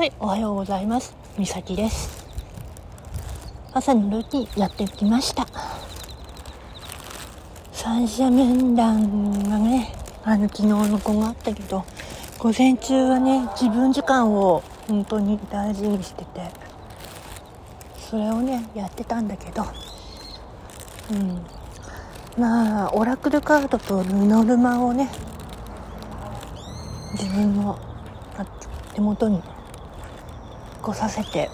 はい、おはようございます。みさきです。朝のルーティンやってきました。三者面談がねあの昨日の子があったけど午前中はね自分時間を本当に大事にしててそれをねやってたんだけどうん。まあオラクルカードとルノルマをね自分の手元に来させて。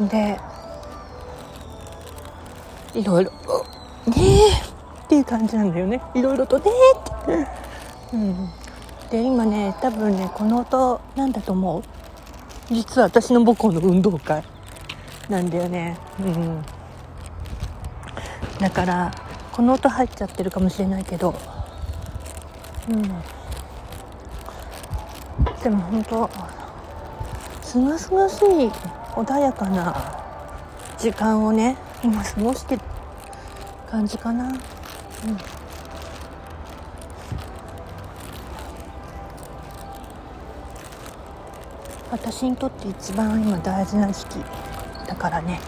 でいろいろ「ねえ」っていう感じなんだよね。いろいろとねえって。うん。で今ね多分ねこの音なんだと思う。実は私の母校の運動会なんだよね。うん。だからこの音入っちゃってるかもしれないけど。うん。でも本当すがすがしい穏やかな時間をね今過ごしてる感じかな。うん。私にとって一番今大事な時期だからね、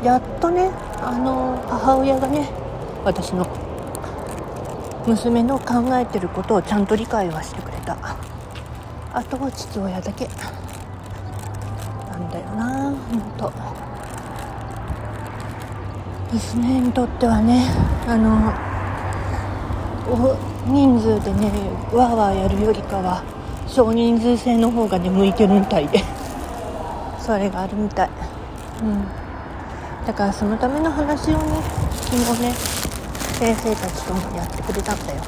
うん、やっとねあの母親がね私の娘の考えてることをちゃんと理解はしてくれた。あとは父親だけ。なんだよな本当。娘にとってはね。あの人数でねわーわーやるよりかは少人数制の方がね向いてるみたいで。それがあるみたい。うん。だからそのための話をね昨日ね先生たちともやってくれたんだよ。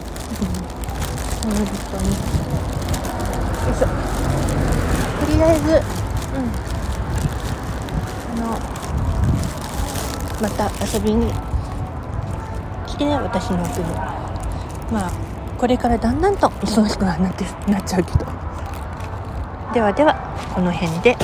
うん。本当に。ょとりあえずうん。あのまた遊びに来てね私の奥に。まあこれからだんだんと忙しくなってなっちゃうけど。ではではこの辺で。